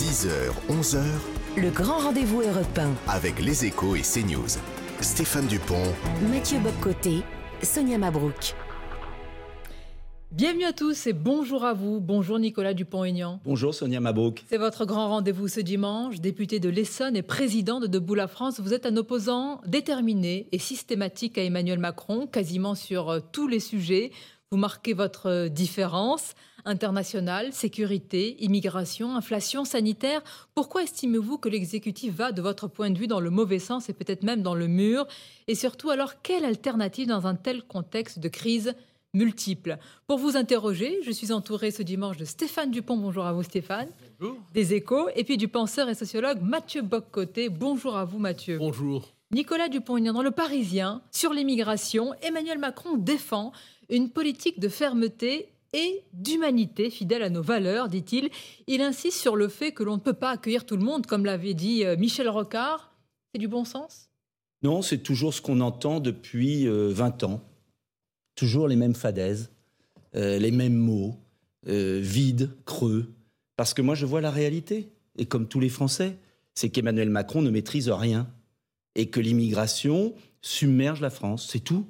10h, 11h. Le grand rendez-vous européen. Avec les échos et CNews. Stéphane Dupont. Mathieu Boccoté. Sonia Mabrouk. Bienvenue à tous et bonjour à vous. Bonjour Nicolas Dupont-Aignan. Bonjour Sonia Mabrouk. C'est votre grand rendez-vous ce dimanche. Député de l'Essonne et président de Debout la France, vous êtes un opposant déterminé et systématique à Emmanuel Macron, quasiment sur euh, tous les sujets. Vous marquez votre euh, différence internationale, sécurité, immigration, inflation sanitaire. Pourquoi estimez-vous que l'exécutif va, de votre point de vue, dans le mauvais sens et peut-être même dans le mur? Et surtout, alors, quelle alternative dans un tel contexte de crise multiples. Pour vous interroger, je suis entouré ce dimanche de Stéphane Dupont. Bonjour à vous Stéphane. Bonjour. Des échos. Et puis du penseur et sociologue Mathieu Boccoté. Bonjour à vous Mathieu. Bonjour. Nicolas Dupont-Aignan dans Le Parisien, sur l'immigration, Emmanuel Macron défend une politique de fermeté et d'humanité fidèle à nos valeurs, dit-il. Il insiste sur le fait que l'on ne peut pas accueillir tout le monde, comme l'avait dit euh, Michel Rocard. C'est du bon sens? Non, c'est toujours ce qu'on entend depuis 20 euh, ans toujours les mêmes fadaises, euh, les mêmes mots, euh, vides, creux. Parce que moi, je vois la réalité. Et comme tous les Français, c'est qu'Emmanuel Macron ne maîtrise rien. Et que l'immigration submerge la France, c'est tout.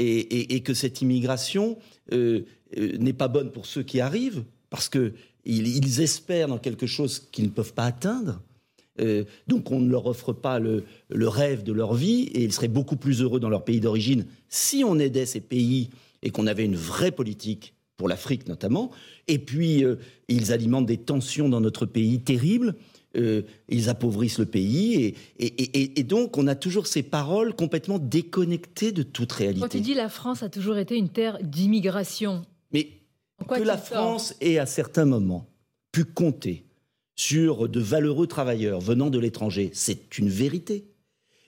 Et, que cette immigration euh, n'est pas bonne pour ceux qui arrivent, parce qu'ils ils espèrent dans quelque chose qu'ils ne peuvent pas atteindre. donc on ne leur offre pas le, rêve de leur vie et ils seraient beaucoup plus heureux dans leur pays d'origine si on aidait ces pays et qu'on avait une vraie politique pour l'Afrique notamment, et puis euh, ils alimentent des tensions dans notre pays terribles, euh, ils appauvrissent le pays, et, donc on a toujours ces paroles complètement déconnectées de toute réalité. Quand tu dis la France a toujours été une terre d'immigration, mais que la France ait à certains moments pu compter sur de valeureux travailleurs venant de l'étranger, c'est une vérité.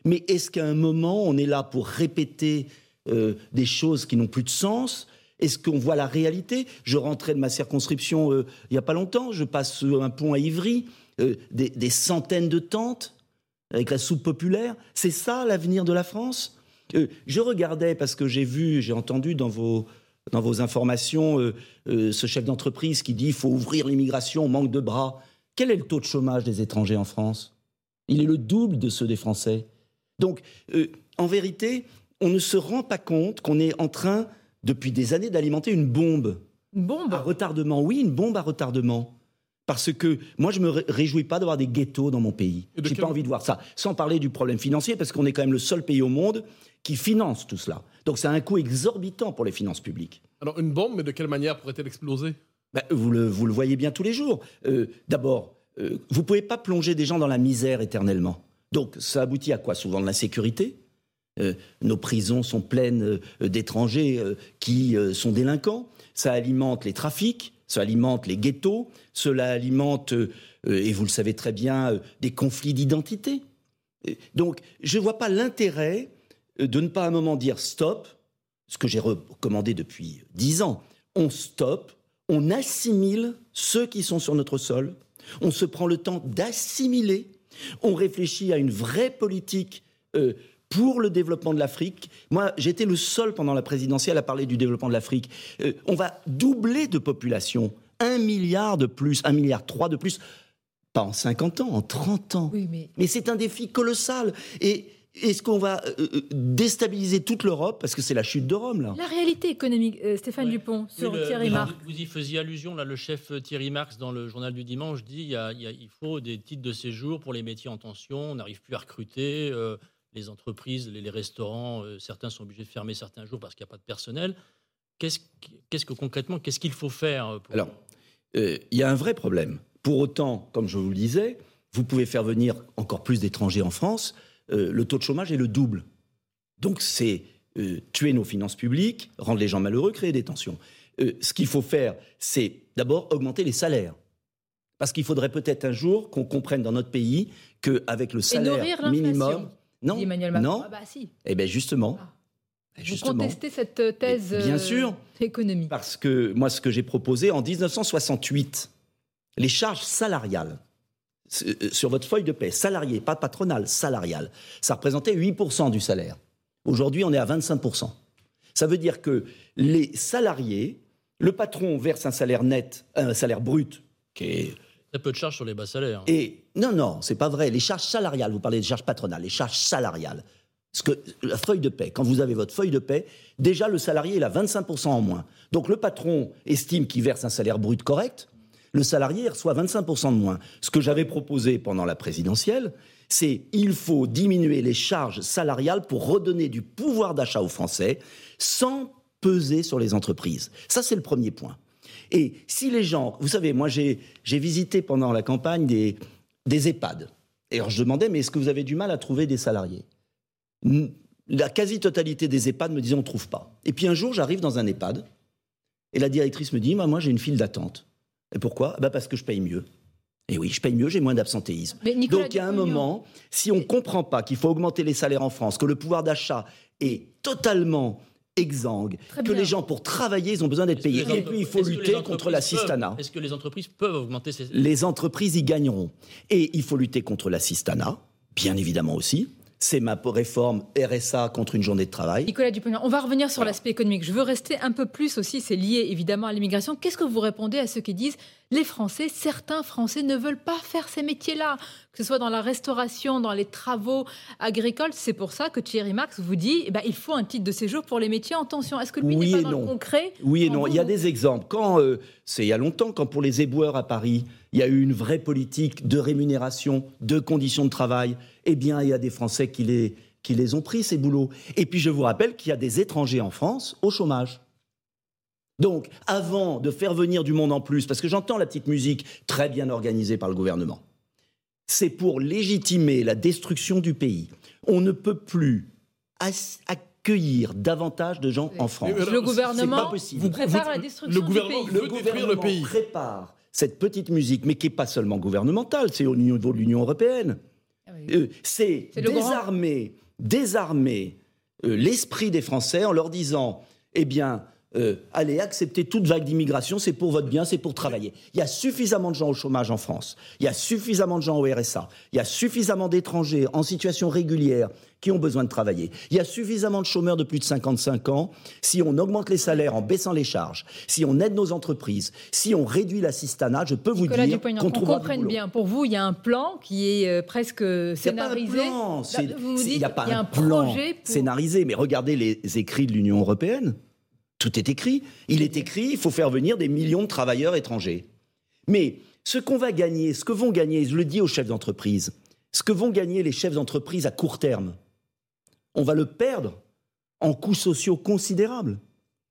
Mais est-ce qu'à un moment, on est là pour répéter euh, des choses qui n'ont plus de sens? Est-ce qu'on voit la réalité? Je rentrais de ma circonscription euh, il n'y a pas longtemps, je passe un pont à Ivry, euh, des, centaines de tentes avec la soupe populaire. C'est ça l'avenir de la France? Je regardais, parce que j'ai vu, j'ai entendu dans vos, dans vos informations ce chef d'entreprise qui dit il faut ouvrir l'immigration, on manque de bras. Quel est le taux de chômage des étrangers en France? Il est le double de ceux des Français. Donc, en vérité, on ne se rend pas compte qu'on est en train, depuis des années, d'alimenter une bombe. Une bombe? À retardement, oui, une bombe à retardement. Parce que moi, je me réjouis pas d'avoir des ghettos dans mon pays. J'ai pas envie de voir ça. Sans parler du problème financier, parce qu'on est quand même le seul pays au monde qui finance tout cela. Donc, c'est un coût exorbitant pour les finances publiques. Alors, une bombe, mais de quelle manière pourrait-elle exploser? Ben, vous, le, voyez bien tous les jours. Euh, d'abord, euh, vous pouvez pas plonger des gens dans la misère éternellement. Donc, ça aboutit à quoi? Souvent de l'insécurité, euh, nos prisons sont pleines euh, d'étrangers qui sont délinquants. Ça alimente les trafics, ça alimente les ghettos, cela alimente, et vous le savez très bien, des conflits d'identité. Donc, je ne vois pas l'intérêt de ne pas à un moment dire stop, ce que j'ai recommandé depuis dix ans. On stoppe, on assimile ceux qui sont sur notre sol, on se prend le temps d'assimiler, on réfléchit à une vraie politique pour le développement de l'Afrique. Moi, j'étais le seul pendant la présidentielle à parler du développement de l'Afrique. Euh, on va doubler de population, un milliard de plus, un milliard trois de plus, pas en 50 ans, en 30 ans. mais, c'est un défi colossal. Et est-ce qu'on va euh, euh, déstabiliser toute l'Europe? Parce que c'est la chute de Rome, là. La réalité économique, Stéphane Dupont, sur Thierry Marx. Vous y faisiez allusion, là, le chef Thierry Marx, dans le journal du dimanche, dit il, il faut des titres de séjour pour les métiers en tension, on n'arrive plus à recruter les entreprises, les, restaurants, euh, certains sont obligés de fermer certains jours parce qu'il n'y a pas de personnel. Qu'est-ce que concrètement, qu'est-ce qu'il faut faire euh, Alors, euh, il y a un vrai problème. Pour autant, comme je vous le disais, vous pouvez faire venir encore plus d'étrangers en France. le taux de chômage est le double. Donc, c'est tuer nos finances publiques, rendre les gens malheureux, créer des tensions. ce qu'il faut faire, c'est d'abord augmenter les salaires. Parce qu'il faudrait peut-être un jour qu'on comprenne dans notre pays qu'avec le salaire minimum, non, Emmanuel Macron. Non. Ah bah si. Eh bien justement. Ah. Vous contestez cette euh, thèse Bien sûr, euh, économique. Parce que moi, ce que j'ai proposé en 1968, les charges salariales euh, sur votre feuille de paie, salarié, pas patronale, salariale, ça représentait 8% du salaire. Aujourd'hui, on est à 25%. Ça veut dire que les salariés, le patron verse un salaire net, un salaire brut qui est Très peu de charges sur les bas salaires. Et non, non, c'est pas vrai. Les charges salariales, vous parlez des charges patronales, les charges salariales. Parce que la feuille de paie, quand vous avez votre feuille de paie, déjà le salarié il a 25% en moins. Donc le patron estime qu'il verse un salaire brut correct, le salarié reçoit 25% de moins. Ce que j'avais proposé pendant la présidentielle, c'est il faut diminuer les charges salariales pour redonner du pouvoir d'achat aux Français sans peser sur les entreprises. Ça, c'est le premier point. Et si les gens, vous savez, moi j'ai visité pendant la campagne des, des EHPAD. Et alors je demandais, mais est-ce que vous avez du mal à trouver des salariés? La quasi-totalité des EHPAD me disaient, on ne trouve pas. Et puis un jour, j'arrive dans un EHPAD, et la directrice me dit, moi, moi j'ai une file d'attente. Et pourquoi? Bah Parce que je paye mieux. Et oui, je paye mieux, j'ai moins d'absentéisme. Donc il y a un moment, si on ne comprend pas qu'il faut augmenter les salaires en France, que le pouvoir d'achat est totalement exsangue, que les gens, pour travailler, ils ont besoin d'être payés. Et puis, il faut lutter contre l'assistanat. Est-ce que les entreprises peuvent augmenter ces... Les entreprises y gagneront. Et il faut lutter contre l'assistanat, bien évidemment aussi c'est ma réforme RSA contre une journée de travail. Nicolas Dupont, on va revenir sur l'aspect économique. Je veux rester un peu plus aussi, c'est lié évidemment à l'immigration. Qu'est-ce que vous répondez à ceux qui disent les Français, certains Français ne veulent pas faire ces métiers-là, que ce soit dans la restauration, dans les travaux agricoles? C'est pour ça que Thierry Marx vous dit eh ben, il faut un titre de séjour pour les métiers en tension. Est-ce que lui oui n'est pas dans le concret? Oui et non. Il y a des exemples. Quand euh, c'est il y a longtemps, quand pour les éboueurs à Paris, il y a eu une vraie politique de rémunération, de conditions de travail, eh bien, il y a des Français qui les qui les ont pris, ces boulots. Et puis je vous rappelle qu'il y a des étrangers en France au chômage. Donc, avant de faire venir du monde en plus, parce que j'entends la petite musique très bien organisée par le gouvernement, c'est pour légitimer la destruction du pays. On ne peut plus accueillir davantage de gens en France. le gouvernement vous prépare la destruction le gouvernement du pays. Veut le détruire le pays. prépare cette petite musique, mais qui n'est pas seulement gouvernementale, c'est au niveau de l'Union européenne. Ah euh, c'est désarmer désarmer euh, l'esprit des Français en leur disant, eh bien, euh, allez, accepter toute vague d'immigration, c'est pour votre bien, c'est pour travailler. Il y a suffisamment de gens au chômage en France, il y a suffisamment de gens au RSA, il y a suffisamment d'étrangers en situation régulière qui ont besoin de travailler. Il y a suffisamment de chômeurs de plus de 55 ans. Si on augmente les salaires en baissant les charges, si on aide nos entreprises, si on réduit l'assistanat, je peux vous dire qu'on trouvera On comprenne bien. Pour vous, il y a un plan qui est euh, presque scénarisé. Il n'y a pas un plan, scénarisé. Mais regardez les écrits de l'Union européenne. Tout est écrit. Il est écrit, il faut faire venir des millions de travailleurs étrangers. Mais ce qu'on va gagner, ce que vont gagner, je le dis aux chefs d'entreprise, ce que vont gagner les chefs d'entreprise à court terme, on va le perdre en coûts sociaux considérables.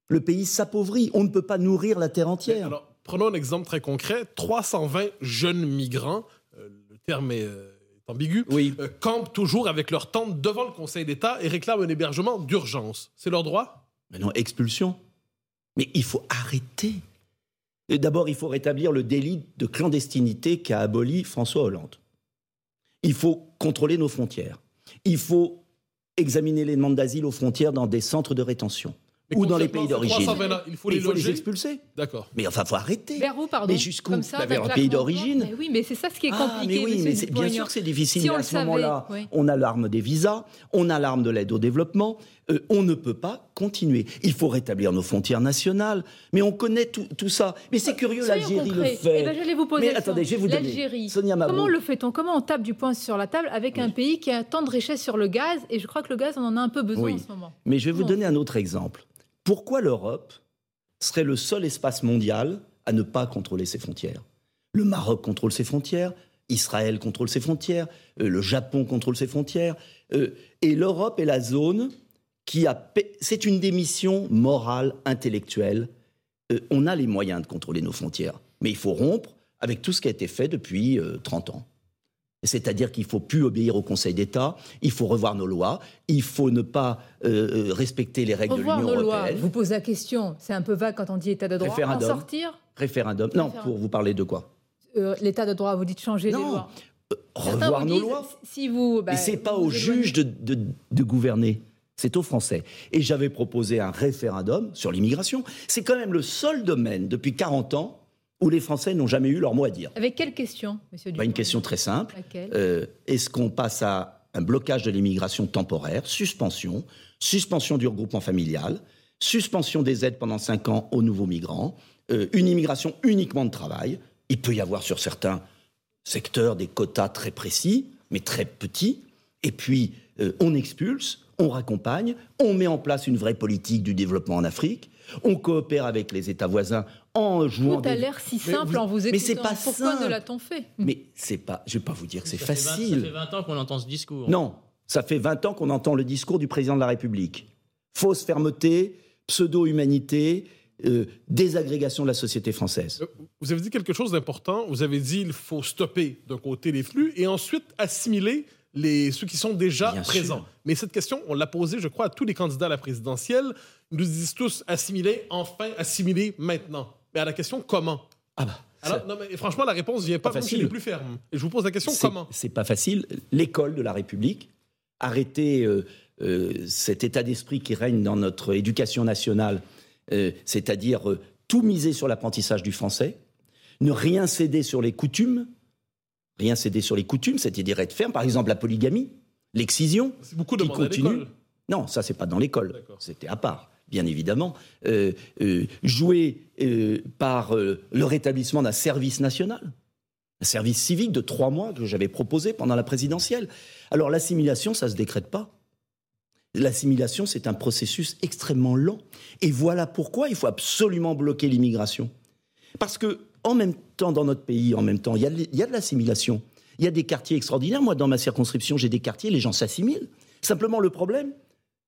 Le pays s'appauvrit, on ne peut pas nourrir la terre entière. Alors, prenons un exemple très concret 320 jeunes migrants, euh, le terme est, euh, ambigu, oui. Euh, campent toujours avec leur tente devant le Conseil d'État et réclament un hébergement d'urgence. C'est leur droit? Mais non, expulsion. Mais il faut arrêter. D'abord, il faut rétablir le délit de clandestinité qu'a aboli François Hollande. Il faut contrôler nos frontières. Il faut examiner les demandes d'asile aux frontières dans des centres de rétention ou dans les pays d'origine. Il faut les, il faut les expulser. D'accord. Mais enfin, faut arrêter. Vers où, pardon Mais jusqu'où bah, Vers un pays d'origine. Oui, mais c'est ça ce qui est compliqué. Ah, mais oui, mais bien sûr que c'est difficile. mais à ce moment-là, on a l'arme des visas, on a l'arme de l'aide au développement. Euh, on ne peut pas continuer. Il faut rétablir nos frontières nationales. Mais on connaît tout, tout ça. Mais c'est curieux, l'Algérie le fait. Eh ben, vous poser mais attendez, je vais vous donner. Sonia Comment le fait-on? Comment on tape du poing sur la table avec un pays qui a tant de richesses sur le gaz? Et je crois que le gaz, on en a un peu besoin en ce moment. Mais je vais vous donner un autre exemple. Pourquoi l'Europe serait le seul espace mondial à ne pas contrôler ses frontières? Le Maroc contrôle ses frontières, Israël contrôle ses frontières, euh, le Japon contrôle ses frontières, euh, et l'Europe est la zone qui a... C'est une démission morale, intellectuelle. Euh, on a les moyens de contrôler nos frontières, mais il faut rompre avec tout ce qui a été fait depuis 30 ans. C'est-à-dire qu'il ne faut plus obéir au Conseil d'État, il faut revoir nos lois, il faut ne pas euh, euh, respecter les règles de l'Union européenne. Lois. Vous posez la question, c'est un peu vague quand on dit État de droit. Référendum. En sortir Référendum. Non, pour vous parler de quoi? Euh, L'État de droit, vous dites changer non. les lois. revoir nos lois. Si vous, bah, c'est pas aux juges de, de gouverner. C'est aux Français. Et j'avais proposé un référendum sur l'immigration. C'est quand même le seul domaine depuis 40 ans où les Français n'ont jamais eu leur mot à dire. Avec quelle question, monsieur bah, Une question très simple. Euh, est-ce qu'on passe à un blocage de l'immigration temporaire, suspension, suspension du regroupement familial, suspension des aides pendant 5 ans aux nouveaux migrants, euh, une immigration uniquement de travail, Il peut y avoir sur certains secteurs des quotas très précis, mais très petits. Et puis, euh, on expulse, on raccompagne, on met en place une vraie politique du développement en Afrique, on coopère avec les États voisins en jouant. Tout a l'air si simple en vous écoutant. Mais c'est pas Pourquoi simple. ne l'a-t-on fait? Mais c'est pas. Je vais pas vous dire que c'est facile. ça fait 20 ans qu'on entend ce discours. Non, ça fait 20 ans qu'on entend le discours du président de la République. Fausse fermeté, pseudo-humanité, euh, désagrégation de la société française. Euh, Vous avez dit quelque chose d'important. Vous avez dit il faut stopper d'un côté les flux et ensuite assimiler les, ceux qui sont déjà Bien présents. sûr. Mais cette question, on l'a posée, je crois, à tous les candidats à la présidentielle. Ils nous disent tous assimiler, enfin assimiler maintenant. Mais à la question comment Ah bah, Alors, ça- non, mais franchement, la réponse vient pas, Pas facile. plus fermes. Et je vous pose la question comment C'est pas facile. L'école de la République, arrêter euh, euh, cet état d'esprit qui règne dans notre éducation nationale, euh, c'est-à-dire tout miser sur l'apprentissage du français, ne rien céder sur les coutumes, rien céder sur les coutumes, c'est-à-dire être ferme, par exemple la polygamie, l'excision, beaucoup qui à continue. Non, ça, c'est pas dans l'école. C'était à part, bien évidemment. Euh, euh, euh, par euh, le rétablissement d'un service national, un service civique de trois mois que j'avais proposé pendant la présidentielle. Alors, l'assimilation, ça se décrète pas. L'assimilation, c'est un processus extrêmement lent. Et voilà pourquoi il faut absolument bloquer l'immigration. Parce que, en même temps, dans notre pays, en même temps, il y a de l'assimilation. Il y a des quartiers extraordinaires. Moi, dans ma circonscription, j'ai des quartiers, les gens s'assimilent. Simplement, le problème,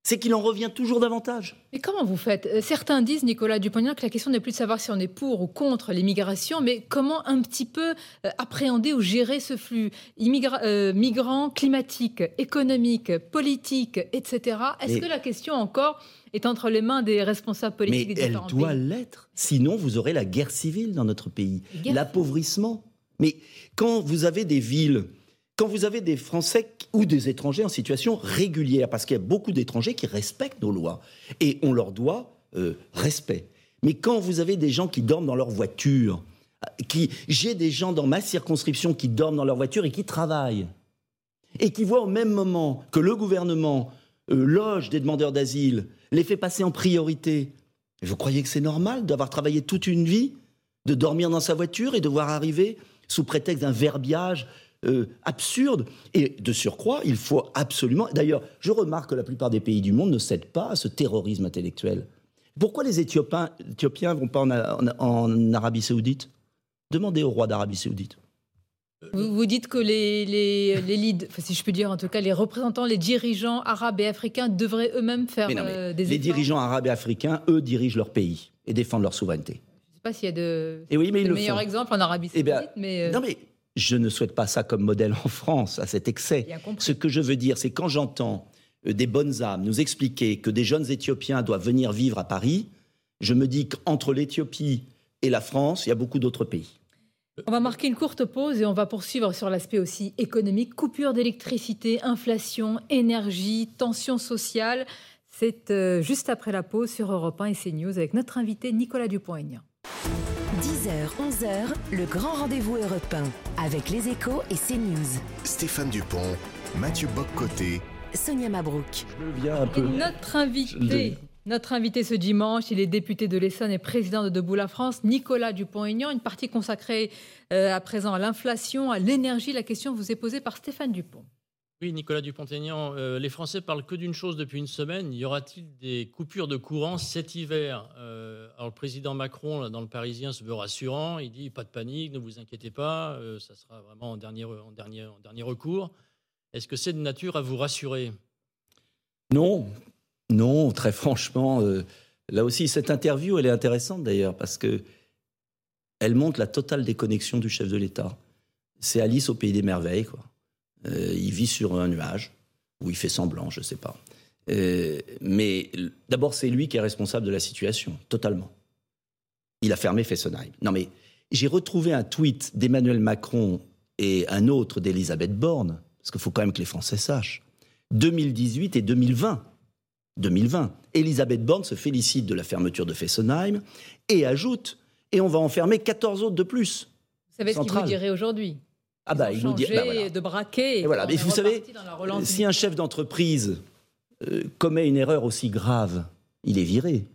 c'est qu'il en revient toujours davantage. Mais comment vous faites? Euh, Certains disent, Nicolas Dupont-Aignan, que la question n'est plus de savoir si on est pour ou contre l'immigration, mais comment un petit peu euh, appréhender ou gérer ce flux Immigra- euh, migrants climatiques, économiques, politiques, etc. Est-ce que la question encore est entre les mains des responsables politiques Mais des elle doit l'être. Sinon, vous aurez la guerre civile dans notre pays, l'appauvrissement. Mais quand vous avez des villes, quand vous avez des Français ou des étrangers en situation régulière, parce qu'il y a beaucoup d'étrangers qui respectent nos lois, et on leur doit euh, respect. Mais quand vous avez des gens qui dorment dans leur voiture, qui, j'ai des gens dans ma circonscription qui dorment dans leur voiture et qui travaillent, et qui voient au même moment que le gouvernement euh, loge des demandeurs d'asile, les fait passer en priorité. Vous croyez que c'est normal d'avoir travaillé toute une vie, de dormir dans sa voiture et de voir arriver sous prétexte d'un verbiage euh, absurde Et de surcroît, il faut absolument... D'ailleurs, je remarque que la plupart des pays du monde ne cèdent pas à ce terrorisme intellectuel. Pourquoi les Éthiopiens Éthiopiens vont pas en, en- en Arabie saoudite? Demandez au roi d'Arabie saoudite. Vous, vous dites que les, les, les leads, enfin, si je peux dire en tout cas, les représentants, les dirigeants arabes et africains devraient eux-mêmes faire Mais non, mais euh, des les efforts. dirigeants arabes et africains, eux, dirigent leur pays et défendent leur souveraineté. Je ne sais pas s'il y a de, Et oui, mais ils de le meilleurs font. exemples en Arabie Eh saoudite, mais euh, Non, mais je ne souhaite pas ça comme modèle en France, à cet excès. Ce que je veux dire, c'est quand j'entends euh, des bonnes âmes nous expliquer que des jeunes Éthiopiens doivent venir vivre à Paris, je me dis qu'entre l'Éthiopie et la France, il y a beaucoup d'autres pays. On va marquer une courte pause et on va poursuivre sur l'aspect aussi économique. Coupure d'électricité, inflation, énergie, tension sociale. C'est euh, juste après la pause sur Europe 1 et CNews avec notre invité Nicolas Dupont-Aignan. 10h, 11h, le grand rendez-vous européen avec les échos et CNews. Stéphane Dupont, Mathieu Boccoté, Sonia Mabrouk. Je le viens un Et peu. notre Je le invité, dis. notre invité ce dimanche, il est député de l'Essonne et président de Debout la France, Nicolas Dupont-Aignan. Une partie consacrée euh, à présent à l'inflation, à l'énergie. La question vous est posée par Stéphane Dupont. Oui, Nicolas Dupont-Aignan, euh, les Français parlent que d'une chose depuis une semaine. Y aura-t-il des coupures de courant cet hiver? Euh, Alors, le président Macron, dans le Parisien, se veut rassurant. Il dit pas de panique, ne vous inquiétez pas, euh, ça sera vraiment en dernier, en dernier, recours. Est-ce que c'est de nature à vous rassurer? Non, non, très franchement, là aussi, cette interview, elle est intéressante d'ailleurs, parce que elle montre la totale déconnexion du chef de l'État. C'est Alice au pays des merveilles, quoi. Euh, il vit sur un nuage, ou il fait semblant, je ne sais pas. Euh, mais d'abord, c'est lui qui est responsable de la situation, totalement. Il a fermé Fessenheim. Non, mais j'ai retrouvé un tweet d'Emmanuel Macron et un autre d'Elisabeth Borne, parce qu'il faut quand même que les Français sachent. 2018 et 2020. 2020. Elisabeth Borne se félicite de la fermeture de Fessenheim et ajoute et on va en fermer 14 autres de plus. Vous savez ce qu'il vous dirait aujourd'hui? Ah bah il nous dit bah voilà. de braquet. Et voilà, mais vous savez, Si un chef d'entreprise euh, commet une erreur aussi grave, il est viré.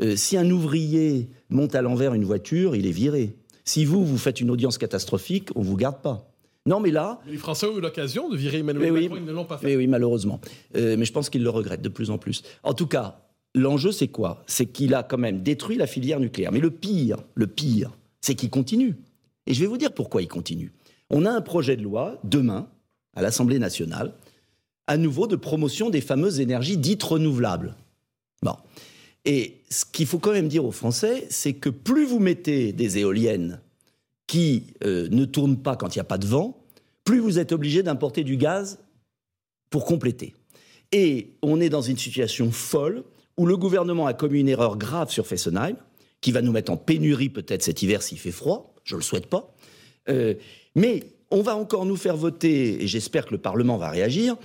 Euh, si un ouvrier monte à l'envers une voiture, il est viré. Si vous, vous faites une audience catastrophique, on ne vous garde pas. Non, mais là. les Français ont eu l'occasion de virer Emmanuel Macron, ils ne l'ont pas fait. Mais oui, malheureusement. Euh, mais je pense qu'ils le regrettent de plus en plus. En tout cas, l'enjeu, c'est quoi? C'est qu'il a quand même détruit la filière nucléaire. Mais le pire, le pire, c'est qu'il continue. Et je vais vous dire pourquoi il continue. On a un projet de loi demain à l'Assemblée nationale, à nouveau de promotion des fameuses énergies dites renouvelables. Bon. Et ce qu'il faut quand même dire aux Français, c'est que plus vous mettez des éoliennes qui euh, ne tournent pas quand il n'y a pas de vent, plus vous êtes obligé d'importer du gaz pour compléter. Et on est dans une situation folle où le gouvernement a commis une erreur grave sur Fessenheim, qui va nous mettre en pénurie peut-être cet hiver s'il fait froid, je ne le souhaite pas. Euh, mais on va encore nous faire voter, et j'espère que le Parlement va réagir,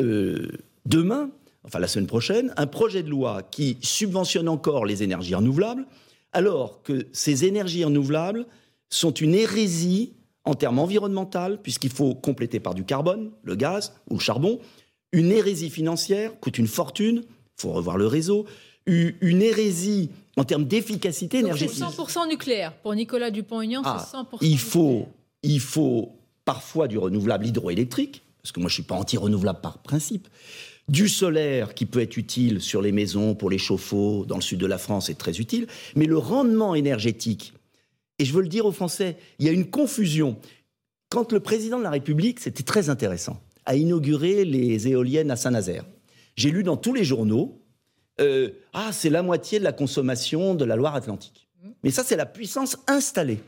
euh, demain, enfin la semaine prochaine, un projet de loi qui subventionne encore les énergies renouvelables, alors que ces énergies renouvelables sont une hérésie en termes environnementaux, puisqu'il faut compléter par du carbone, le gaz ou le charbon, une hérésie financière, coûte une fortune, il faut revoir le réseau, une hérésie en termes d'efficacité énergétique. C'est 100% nucléaire. Pour Nicolas Dupont-Aignan, ah, c'est 100% il faut, il faut parfois du renouvelable hydroélectrique, parce que moi je ne suis pas anti-renouvelable par principe, du solaire qui peut être utile sur les maisons, pour les chauffe-eau, dans le sud de la France, c'est très utile, mais le rendement énergétique, et je veux le dire aux Français, il y a une confusion. Quand le président de la République, c'était très intéressant, a inauguré les éoliennes à Saint-Nazaire, j'ai lu dans tous les journaux, euh, ah, c'est la moitié de la consommation de la Loire-Atlantique. Mais ça, c'est la puissance installée.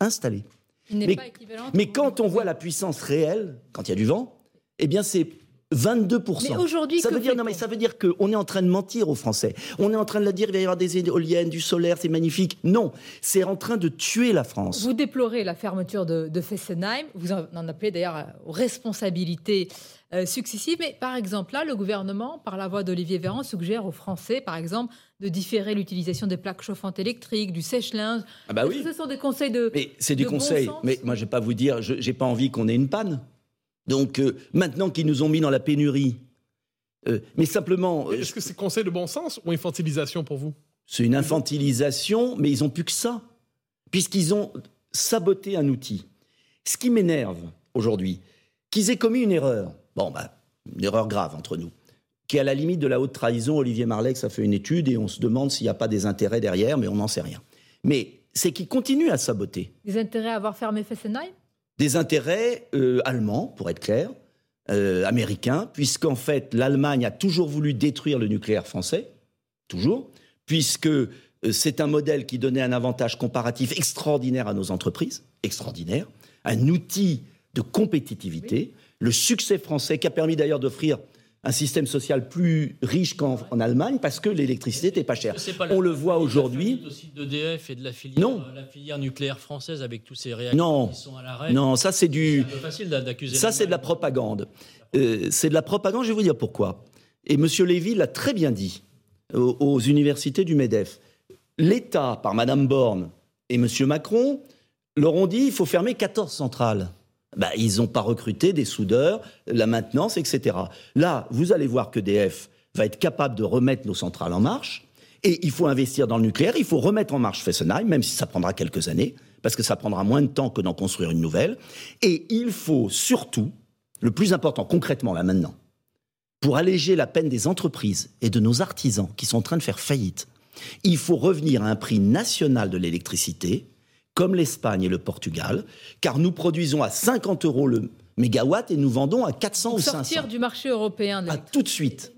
Installée. Mais, mais quand on voit la puissance réelle, quand il y a du vent, eh bien, c'est 22% Mais aujourd'hui, ça veut dire non, mais ça veut dire qu'on est en train de mentir aux Français. On est en train de leur dire il va y avoir des éoliennes, du solaire, c'est magnifique. Non, c'est en train de tuer la France. Vous déplorez la fermeture de, Fessenheim. Vous en appelez d'ailleurs aux responsabilités euh, successives. Mais par exemple, là, le gouvernement, par la voix d'Olivier Véran, suggère aux Français, par exemple, de différer l'utilisation des plaques chauffantes électriques, du sèche-linge. Ah bah oui. Ce sont des conseils de. Mais c'est des conseils. mais moi, je vais pas vous dire, je n'ai pas envie qu'on ait une panne. Donc euh, maintenant qu'ils nous ont mis dans la pénurie, euh, mais simplement. Est-ce que c'est conseil de bon sens ou infantilisation pour vous? C'est une infantilisation, mais ils n'ont plus que ça, puisqu'ils ont saboté un outil. Ce qui m'énerve aujourd'hui, qu'ils aient commis une erreur. Bon, bah, une erreur grave entre nous, qui est à la limite de la haute trahison. Olivier Marlex a fait une étude et on se demande s'il n'y a pas des intérêts derrière, mais on n'en sait rien. Mais c'est qu'ils continuent à saboter. Des intérêts à avoir fermé Fessenheim? Des intérêts euh, allemands, pour être clair, euh, américains, puisqu'en fait l'Allemagne a toujours voulu détruire le nucléaire français, toujours, puisque euh, c'est un modèle qui donnait un avantage comparatif extraordinaire à nos entreprises, extraordinaire, un outil de compétitivité, le succès français qui a permis d'ailleurs d'offrir un système social plus riche qu'en Allemagne parce que l'électricité n'était pas chère. On le voit aujourd'hui. d'EDF et de la filière, non. Euh, la filière nucléaire française avec tous ces réacteurs qui sont à l'arrêt. Non, ça c'est du. C'est facile d'accuser. Ça c'est de la propagande. Euh, c'est de la propagande. Je vais vous dire pourquoi. Et M. Lévy l'a très bien dit aux, aux universités du Medef. L'État, par Mme Borne et M. Macron, leur ont dit il faut fermer 14 centrales. Bah, ils n'ont pas recruté des soudeurs, la maintenance, etc. Là, vous allez voir que DF va être capable de remettre nos centrales en marche. Et il faut investir dans le nucléaire, il faut remettre en marche Fessenheim, même si ça prendra quelques années, parce que ça prendra moins de temps que d'en construire une nouvelle. Et il faut surtout, le plus important concrètement là maintenant, pour alléger la peine des entreprises et de nos artisans qui sont en train de faire faillite, il faut revenir à un prix national de l'électricité comme l'Espagne et le Portugal, car nous produisons à 50 euros le mégawatt et nous vendons à 400 ou 500. Sortir du marché européen. À tout de suite.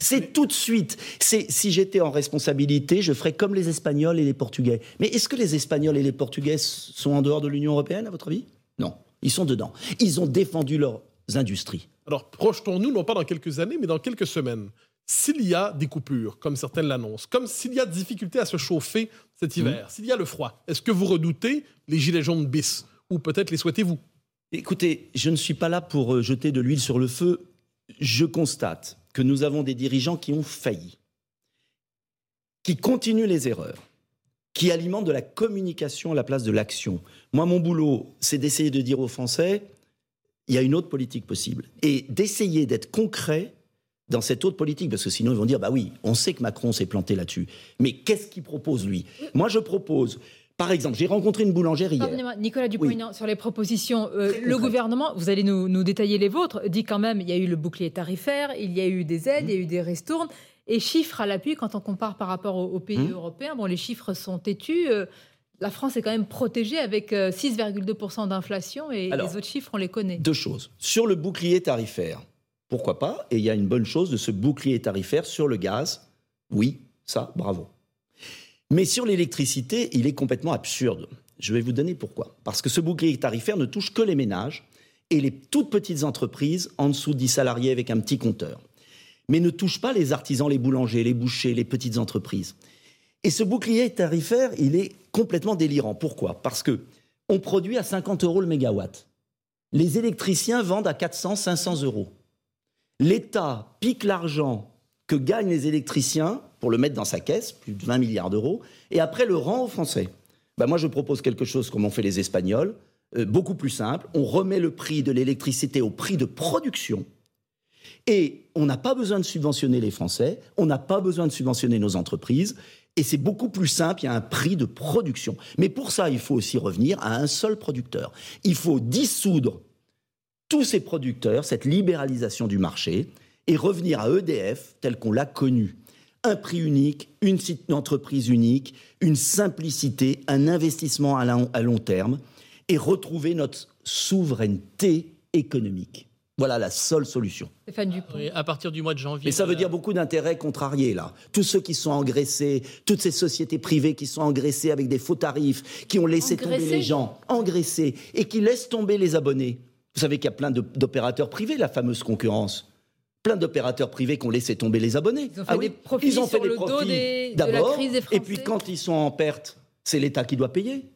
C'est tout de suite. Si j'étais en responsabilité, je ferais comme les Espagnols et les Portugais. Mais est-ce que les Espagnols et les Portugais sont en dehors de l'Union européenne, à votre avis? Non. Ils sont dedans. Ils ont défendu leurs industries. Alors, projetons-nous, non pas dans quelques années, mais dans quelques semaines s'il y a des coupures, comme certaines l'annoncent, comme s'il y a difficulté à se chauffer cet hiver, mmh. s'il y a le froid, est-ce que vous redoutez les gilets jaunes bis ou peut-être les souhaitez-vous? Écoutez, je ne suis pas là pour euh, jeter de l'huile sur le feu. Je constate que nous avons des dirigeants qui ont failli, qui continuent les erreurs, qui alimentent de la communication à la place de l'action. Moi, mon boulot, c'est d'essayer de dire aux Français, il y a une autre politique possible, et d'essayer d'être concret dans cette autre politique, parce que sinon ils vont dire, bah oui, on sait que Macron s'est planté là-dessus. Mais qu'est-ce qu'il propose, lui? Moi, je propose Par exemple, j'ai rencontré une boulangère hier. Nicolas Dupont-Aignan, sur les propositions, euh, le gouvernement, vous allez nous, nous détailler les vôtres, dit quand même il y a eu le bouclier tarifaire, il y a eu des aides, il y a eu des ristournes, et chiffres à l'appui, quand on compare par rapport aux, aux pays Mmh. européens, bon, les chiffres sont têtus. euh, la France est quand même protégée avec euh, 6,2% d'inflation et Alors, les autres chiffres, on les connaît. Deux choses. Sur le bouclier tarifaire, pourquoi pas Et il y a une bonne chose de ce bouclier tarifaire sur le gaz. Oui, ça, bravo. Mais sur l'électricité, il est complètement absurde. Je vais vous donner pourquoi. Parce que ce bouclier tarifaire ne touche que les ménages et les toutes petites entreprises en dessous de 10 salariés avec un petit compteur. Mais ne touche pas les artisans, les boulangers, les bouchers, les petites entreprises. Et ce bouclier tarifaire, il est complètement délirant. Pourquoi? Parce que on produit à 50 euros le mégawatt. Les électriciens vendent à 400, 500 euros. L'État pique l'argent que gagnent les électriciens pour le mettre dans sa caisse, plus de 20 milliards d'euros, et après le rend aux Français. Ben moi, je propose quelque chose comme ont fait les Espagnols, euh, beaucoup plus simple. On remet le prix de l'électricité au prix de production. Et on n'a pas besoin de subventionner les Français, on n'a pas besoin de subventionner nos entreprises, et c'est beaucoup plus simple, il y a un prix de production. Mais pour ça, il faut aussi revenir à un seul producteur. Il faut dissoudre tous ces producteurs, cette libéralisation du marché, et revenir à EDF tel qu'on l'a connu. Un prix unique, une, entreprise unique, une simplicité, un investissement à long, à long terme, et retrouver notre souveraineté économique. Voilà la seule solution. Stéphane Dupont. Oui, à partir du mois de janvier. Mais ça veut euh, dire beaucoup d'intérêts contrariés, là. Tous ceux qui sont engraissés, toutes ces sociétés privées qui sont engraissées avec des faux tarifs, qui ont laissé tomber Engraissés les gens, engraissés, et qui laissent tomber les abonnés. Vous savez qu'il y a plein d'opérateurs privés, la fameuse concurrence. Plein d'opérateurs privés qui ont laissé tomber les abonnés. Ils ont fait des profits ils ont fait sur des le dos profits des- de la d'abord, crise des et puis quand ils sont en perte, c'est l'État qui doit payer.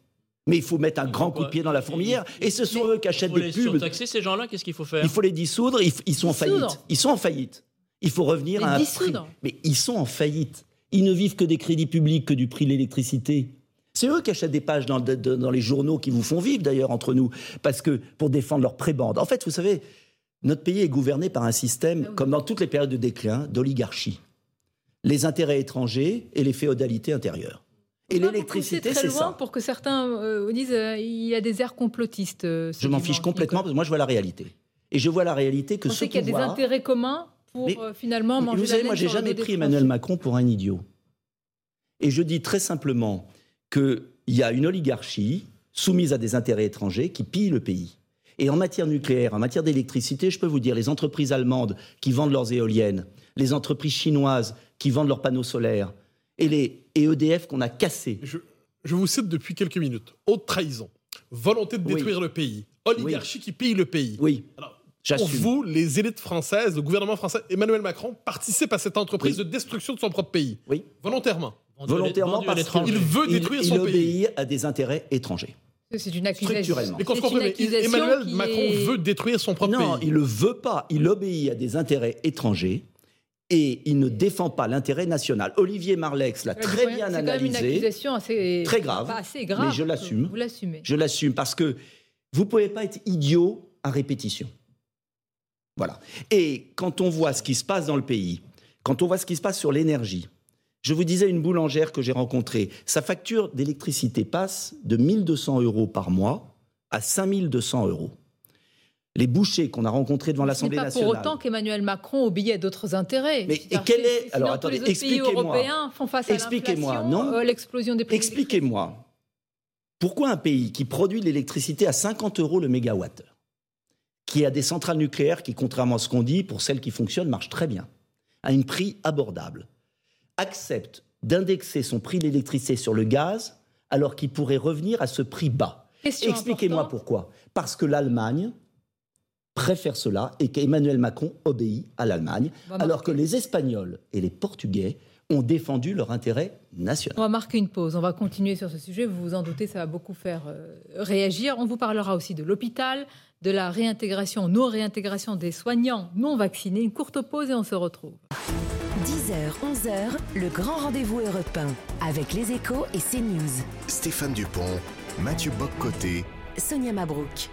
Mais il faut mettre un grand coup de pied dans la fourmilière. Et ce sont eux qui Il achètent faut des les pubs. surtaxer, ces gens-là, qu'est-ce qu'il faut faire Il faut les dissoudre, ils, ils sont en faillite. Ils sont en faillite. Il faut revenir Les à un dissoudre. prix. Mais ils sont en faillite. Ils ne vivent que des crédits publics, que du prix de l'électricité. C'est eux qui achètent des pages dans, de- de- dans les journaux qui vous font vivre d'ailleurs entre nous, parce que pour défendre leur prébande. En fait, vous savez, notre pays est gouverné par un système, comme dans toutes les périodes de déclin, d'oligarchie. Les intérêts étrangers et les féodalités intérieures. Et l'électricité, c'est ça. pour que certains euh, disent euh, il y a des airs complotistes. euh, Je m'en fiche complètement, parce que moi je vois la réalité. Et je vois la réalité que ce qu'il y a des intérêts communs pour Mais- euh, finalement manger Vous savez, moi, j'ai jamais pris Emmanuel Macron pour un idiot. Et je dis très simplement qu'il y a une oligarchie soumise à des intérêts étrangers qui pille le pays. Et en matière nucléaire, en matière d'électricité, je peux vous dire, les entreprises allemandes qui vendent leurs éoliennes, les entreprises chinoises qui vendent leurs panneaux solaires, et, les, et EDF qu'on a cassé. Je, je vous cite depuis quelques minutes. Haute trahison, volonté de Oui. détruire le pays, oligarchie qui pille le pays. Oui, Alors, pour vous, les élites françaises, le gouvernement français, Emmanuel Macron participe à cette entreprise Oui. de destruction de son propre pays, Oui, volontairement. Volontairement parce l'étranger. Il veut qu'il détruire il son pays. obéit à des intérêts étrangers. C'est une accusation. Structurellement. Mais une il- accusation Emmanuel qui Macron est- veut détruire son propre Non, pays. il le veut pas. Il obéit à des intérêts étrangers et il ne défend pas l'intérêt national. Olivier Marlex l'a très bien C'est quand même une analysé. accusation assez Très grave, pas assez grave. mais je l'assume. Vous l'assumez. Je l'assume parce que vous pouvez pas être idiot à répétition. Voilà. Et quand on voit ce qui se passe dans le pays, quand on voit ce qui se passe sur l'énergie, je vous disais une boulangère que j'ai rencontrée, sa facture d'électricité passe de 1200 euros par mois à 5200 euros. Les bouchers qu'on a rencontrés devant l'Assemblée pas nationale. pour autant qu'Emmanuel Macron obéit à d'autres intérêts. Mais- et quel que est- alors, attendez, expliquez-moi. européens font face à Expliquez-moi, non euh, l'explosion des prix. Expliquez-moi, pourquoi un pays qui produit de l'électricité à 50 euros le mégawattheure, qui a des centrales nucléaires qui, contrairement à ce qu'on dit, pour celles qui fonctionnent, marchent très bien, à un prix abordable, accepte d'indexer son prix de l'électricité sur le gaz alors qu'il pourrait revenir à ce prix bas Expliquez-moi pourquoi. Parce que l'Allemagne préfère cela et qu'Emmanuel Macron obéit à l'Allemagne, alors que les Espagnols et les Portugais ont défendu leur intérêt national. On va marquer une pause. On va continuer sur ce sujet. Vous vous en doutez, ça va beaucoup faire euh, réagir. On vous parlera aussi de l'hôpital, de la réintégration, non-réintégration des soignants non vaccinés. Une courte pause et on se retrouve. 10h, 11h, le grand rendez-vous européen avec les échos et CNews. Stéphane Dupont, Mathieu Boccoté, Sonia Mabrouk.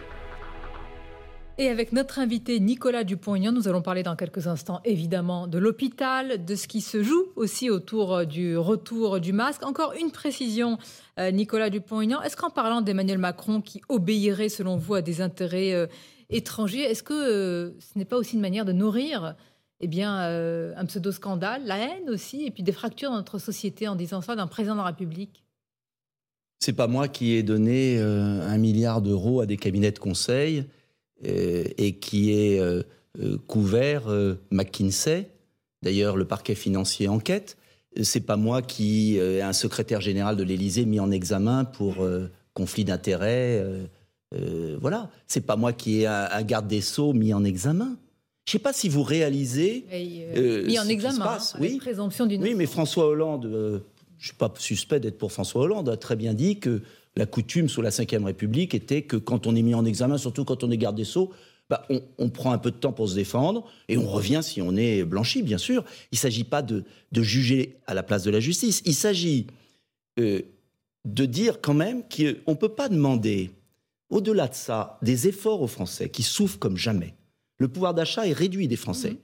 Et avec notre invité Nicolas Dupont-Aignan, nous allons parler dans quelques instants évidemment de l'hôpital, de ce qui se joue aussi autour euh, du retour du masque. Encore une précision, euh, Nicolas Dupont-Aignan, est-ce qu'en parlant d'Emmanuel Macron qui obéirait selon vous à des intérêts euh, étrangers, est-ce que ce n'est pas aussi une manière de nourrir eh bien, un pseudo-scandale, la haine aussi, et puis des fractures dans notre société en disant ça d'un président de la République C'est pas moi qui ai donné un milliard d'euros à des cabinets de conseil euh, et qui euh, euh, couvert McKinsey. D'ailleurs, le parquet financier enquête. C'est pas moi qui ai un secrétaire général de l'Élysée mis en examen pour conflit d'intérêts. voilà, c'est pas moi qui ai un, garde des sceaux mis en examen. Je sais pas si vous réalisez. mis en examen, hein, oui. présomption d'une. Oui, mais François Hollande, je suis pas suspect d'être pour François Hollande, a très bien dit que la coutume sous la Ve République était que quand on est mis en examen, surtout quand on est garde des Sceaux, bah, on, prend un peu de temps pour se défendre et on revient si on est blanchi, bien sûr. Il ne s'agit pas de, juger à la place de la justice. Il s'agit euh, de dire quand même qu'on ne peut pas demander, au-delà de ça, des efforts aux Français qui souffrent comme jamais. Le pouvoir d'achat est réduit des Français. Mmh.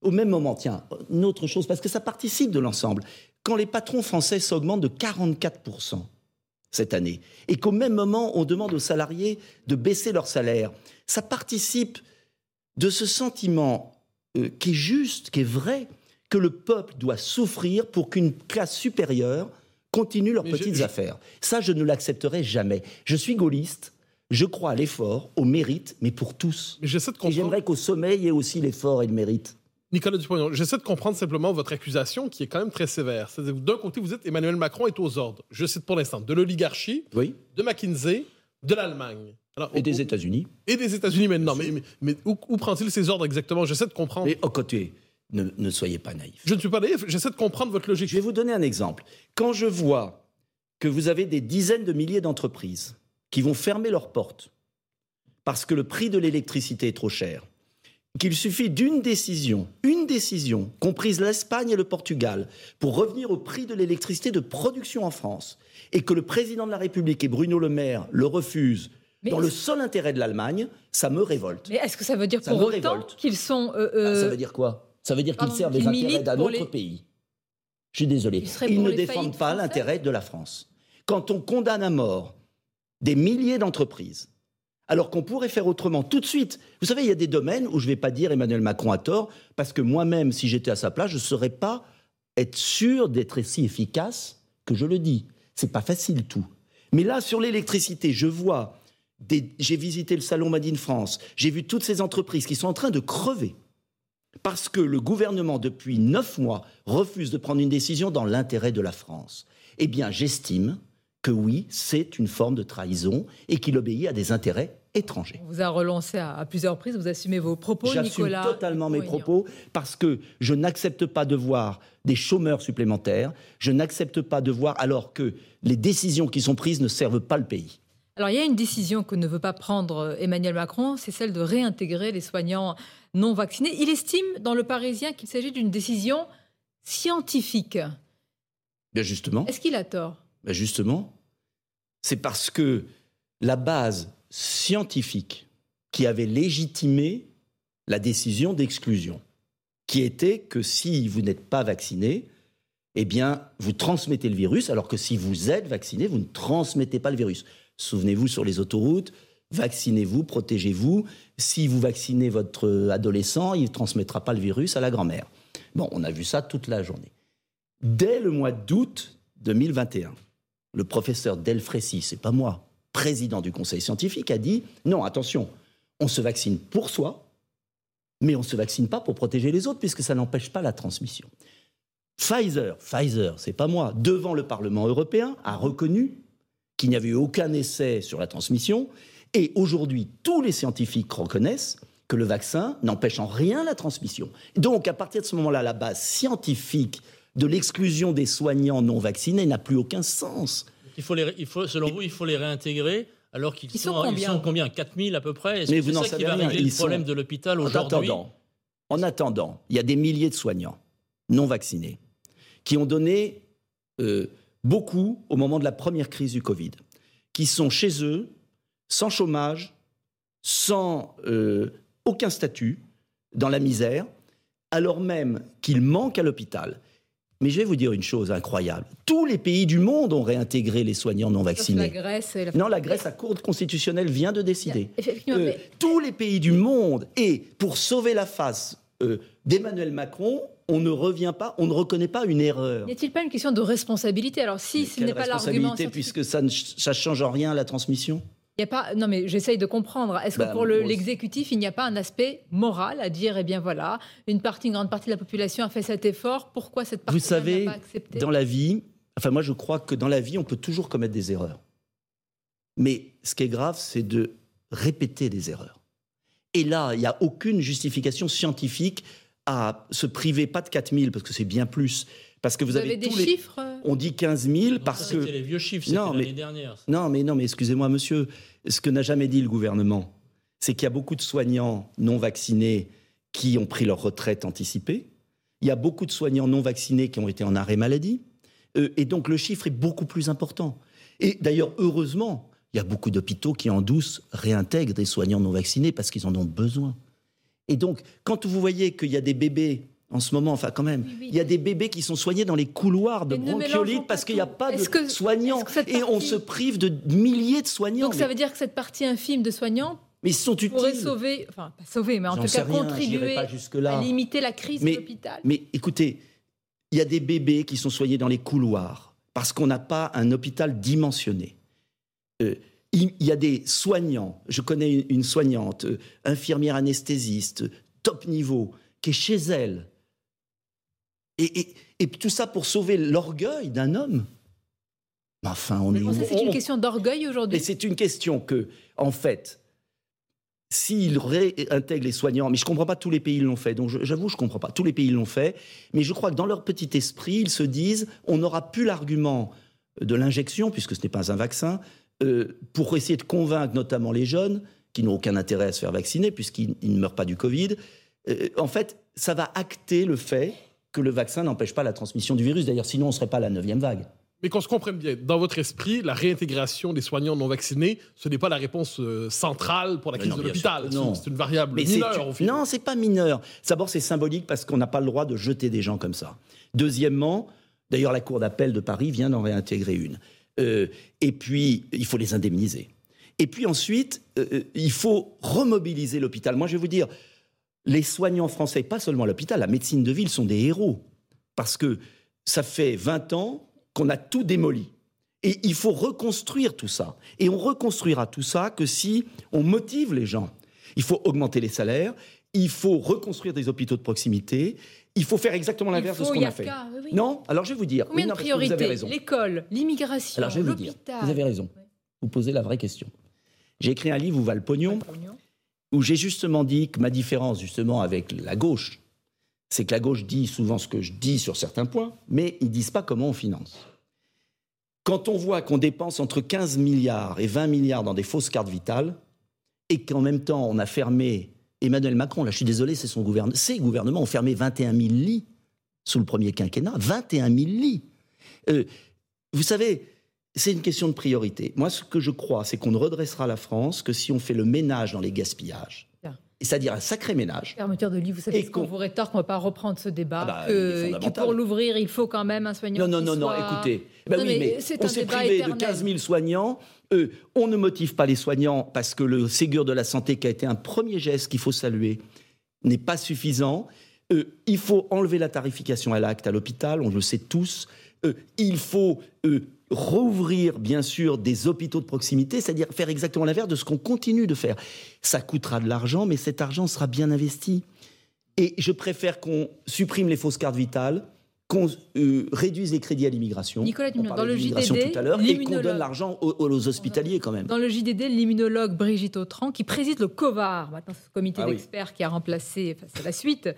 Au même moment, tiens, une autre chose, parce que ça participe de l'ensemble. Quand les patrons français s'augmentent de 44% cette année, et qu'au même moment, on demande aux salariés de baisser leur salaire. Ça participe de ce sentiment euh, qui est juste, qui est vrai, que le peuple doit souffrir pour qu'une classe supérieure continue leurs petites affaires. Ça, je ne l'accepterai jamais. Je suis gaulliste. Je crois à l'effort, au mérite, mais pour tous. Mais et j'aimerais qu'au sommeil, il y ait aussi l'effort et le mérite. Nicolas Dupont, j'essaie de comprendre simplement votre accusation qui est quand même très sévère. d'un côté, vous dites Emmanuel Macron est aux ordres. Je cite pour l'instant de l'oligarchie, de McKinsey, de l'Allemagne. et des États-Unis. Et des États-Unis maintenant. Mais, mais, où, prend-il ces ordres exactement? J'essaie de comprendre. Mais au côté, ne, ne, soyez pas naïf. Je ne suis pas naïf, j'essaie de comprendre votre logique. Je vais vous donner un exemple. Quand je vois que vous avez des dizaines de milliers d'entreprises qui vont fermer leurs portes parce que le prix de l'électricité est trop cher, qu'il suffit d'une décision, une décision, comprise l'Espagne et le Portugal, pour revenir au prix de l'électricité de production en France, et que le président de la République et Bruno Le Maire le refusent dans le seul intérêt de l'Allemagne, ça me révolte. Mais est-ce que ça veut dire pour autant qu'ils sont... Euh, euh, ah, ça veut dire quoi? Ça veut dire qu'ils servent les intérêts d'un autre pays. Je suis désolé. Ils, ne défendent pas l'intérêt de la France. Quand on condamne à mort des milliers d'entreprises, alors qu'on pourrait faire autrement tout de suite. Vous savez, il y a des domaines où je ne vais pas dire Emmanuel Macron a tort, parce que moi-même, si j'étais à sa place, je ne saurais pas être sûr d'être si efficace que je le dis. C'est pas facile tout. Mais là, sur l'électricité, je vois, j'ai visité le salon Made in France, j'ai vu toutes ces entreprises qui sont en train de crever parce que le gouvernement, depuis neuf mois, refuse de prendre une décision dans l'intérêt de la France. Eh bien, j'estime que oui, c'est une forme de trahison et qu'il obéit à des intérêts étrangers. On vous a relancé à, plusieurs reprises, vous assumez vos propos, Nicolas. J'assume totalement mes propos parce que je n'accepte pas de voir des chômeurs supplémentaires, je n'accepte pas de voir alors que les décisions qui sont prises ne servent pas le pays. Alors il y a une décision que ne veut pas prendre euh, Emmanuel Macron, c'est celle de réintégrer les soignants non vaccinés. Il estime dans Le Parisien qu'il s'agit d'une décision scientifique. Bien justement. Est-ce qu'il a tort? Ben Justement, c'est parce que la base scientifique qui avait légitimé la décision d'exclusion, qui était que si vous n'êtes pas vacciné, eh bien, vous transmettez le virus, alors que si vous êtes vacciné, vous ne transmettez pas le virus. Souvenez-vous sur les autoroutes, vaccinez-vous, protégez-vous. Si vous vaccinez votre adolescent, il ne transmettra pas le virus à la grand-mère. Bon, on a vu ça toute la journée. Dès le mois d'août 2021, le professeur Delfrécy, c'est pas moi, président du conseil scientifique, a dit non, attention, on se vaccine pour soi, mais on ne se vaccine pas pour protéger les autres, puisque ça n'empêche pas la transmission. Pfizer, Pfizer, c'est pas moi, devant le Parlement européen, a reconnu qu'il n'y avait eu aucun essai sur la transmission, et aujourd'hui, tous les scientifiques reconnaissent que le vaccin n'empêche en rien la transmission. Donc, à partir de ce moment-là, la base scientifique de l'exclusion des soignants non vaccinés n'a plus aucun sens. Il faut les, il faut, selon vous, il faut les réintégrer alors qu'ils sont, sont, combien, ils sont combien? 4000 à peu près? Est-ce Mais que c'est ça qui va régler le problème de l'hôpital aujourd'hui? en attendant, il y a des milliers de soignants non vaccinés qui ont donné euh, beaucoup au moment de la première crise du Covid, qui sont chez eux, sans chômage, sans euh, aucun statut, dans la misère, alors même qu'ils manquent à l'hôpital. Mais je vais vous dire une chose incroyable. Tous les pays du monde ont réintégré les soignants non vaccinés. La Grèce et la... Non, la Grèce, la Cour constitutionnelle vient de décider. Euh, tous les pays du monde. Et pour sauver la face euh, d'Emmanuel Macron, on ne revient pas, on ne reconnaît pas une erreur. N'y a-t-il pas une question de responsabilité? Alors, si Mais ce n'est pas l'argument responsabilité, puisque ça ne ça change en rien à la transmission? Il y a pas. Non, mais j'essaye de comprendre. Est-ce que Bah, pour le- l'exécutif, il n'y a pas un aspect moral à dire, eh bien voilà, une partie, une grande partie de la population a fait cet effort. Pourquoi cette partie Vous savez, pas accepté? dans la vie, enfin moi je crois que dans la vie, on peut toujours commettre des erreurs. Mais ce qui est grave, c'est de répéter des erreurs. Et là, il n'y a aucune justification scientifique à se priver, pas de 4 000, parce que c'est bien plus. Parce que vous, Vous avez des tous les- chiffres On dit 15 000 Non, parce ça, que... Les vieux chiffres, Non, mais- l'année dernière. Non, mais non, mais excusez-moi, monsieur. Ce que n'a jamais dit le gouvernement, c'est qu'il y a beaucoup de soignants non vaccinés qui ont pris leur retraite anticipée. Il y a beaucoup de soignants non vaccinés qui ont été en arrêt maladie. Euh, et donc le chiffre est beaucoup plus important. Et d'ailleurs, heureusement, il y a beaucoup d'hôpitaux qui en douce réintègrent des soignants non vaccinés parce qu'ils en ont besoin. Et donc, quand vous voyez qu'il y a des bébés en ce moment, enfin quand même, Oui, oui. il y a des bébés qui sont soignés dans les couloirs de bronchiolite parce qu'il n'y a pas de que- soignants. Et on se prive de milliers de soignants. Donc ça mais, veut dire que cette partie infime de soignants mais ils sont pourrait utiles. sauver, enfin pas sauver, mais en tout cas rien, contribuer pas à limiter la crise Mais- de l'hôpital. Mais écoutez, il y a des bébés qui sont soignés dans les couloirs parce qu'on n'a pas un hôpital dimensionné. Euh, il y a des soignants, je connais une- une soignante, euh, infirmière anesthésiste, top niveau, qui est chez elle. Et, et- et tout ça pour sauver l'orgueil d'un homme. Mais Enfin, on Mais est ça, c'est une on- question d'orgueil Et aujourd'hui. c'est une question que, en fait, s'ils réintègrent les soignants, mais je ne comprends pas tous les pays l'ont fait, donc j'avoue, je ne comprends pas. Tous les pays l'ont fait, mais je crois que dans leur petit esprit, ils se disent on n'aura plus l'argument de l'injection, puisque ce n'est pas un vaccin, euh, pour essayer de convaincre notamment les jeunes, qui n'ont aucun intérêt à se faire vacciner, puisqu'ils ils ne meurent pas du Covid. Euh, en fait, ça va acter le fait que le vaccin n'empêche pas la transmission du virus. D'ailleurs, sinon, on ne serait pas à la neuvième vague. Mais qu'on se comprenne bien, dans votre esprit, la réintégration des soignants non vaccinés, ce n'est pas la réponse euh, centrale pour la crise non, de l'hôpital. non. C'est une variable Mais mineure, au final. Non, c'est pas mineur. D'abord, c'est symbolique parce qu'on n'a pas le droit de jeter des gens comme ça. Deuxièmement, d'ailleurs, la Cour d'appel de Paris vient d'en réintégrer une. Euh, et puis, il faut les indemniser. Et puis ensuite, euh, euh, il faut remobiliser l'hôpital. Moi, je vais vous dire, les soignants français, pas seulement l'hôpital, la médecine de ville sont des héros. Parce que ça fait 20 ans qu'on a tout démoli. Et il faut reconstruire tout ça. Et on reconstruira tout ça que si on motive les gens. Il faut augmenter les salaires, il faut reconstruire des hôpitaux de proximité, il faut faire exactement l'inverse de ce qu'on a fait. qu'à, oui. Non Alors je vais vous dire. Combien Oui, non, de priorités. L'école, l'immigration, Alors je vais vous dire. l'hôpital. Vous avez raison. Vous posez la vraie question. J'ai écrit un livre où va le pognon, où j'ai justement dit que ma différence justement avec la gauche, c'est que la gauche dit souvent ce que je dis sur certains points, mais ils disent pas comment on finance. Quand on voit qu'on dépense entre 15 milliards et 20 milliards dans des fausses cartes vitales, et qu'en même temps on a fermé Emmanuel Macron, là je suis désolé, c'est son gouvernement, ces gouvernements ont fermé 21 000 lits sous le premier quinquennat, 21 000 lits. Euh, vous savez, c'est une question de priorité. Moi, ce que je crois, c'est qu'on ne redressera la France que si on fait le ménage dans les gaspillages. Bien. C'est-à-dire un sacré ménage. Fermeture de livres, vous savez Et ce qu'on vous rétorque, on ne va pas reprendre ce débat, Ah bah, que, que pour l'ouvrir, il faut quand même un soignant Non, non, non, non, soit- écoutez. Ben Non, oui, mais on s'est privé éternel. de 15 000 soignants. Euh, on ne motive pas les soignants parce que le Ségur de la santé, qui a été un premier geste qu'il faut saluer, n'est pas suffisant. Euh, il faut enlever la tarification à l'acte à l'hôpital, on le sait tous. Euh, il faut euh, rouvrir, bien sûr, des hôpitaux de proximité, c'est-à-dire faire exactement l'inverse de ce qu'on continue de faire. Ça coûtera de l'argent, mais cet argent sera bien investi. Et je préfère qu'on supprime les fausses cartes vitales, qu'on euh, réduise les crédits à l'immigration. Nicolas On dans le JDD, tout à l'heure, et qu'on donne l'argent aux, aux hospitaliers quand même. Dans le JDD, l'immunologue Brigitte Autran, qui préside le COVAR, maintenant ce comité Ah oui. d'experts qui a remplacé, enfin, c'est la suite,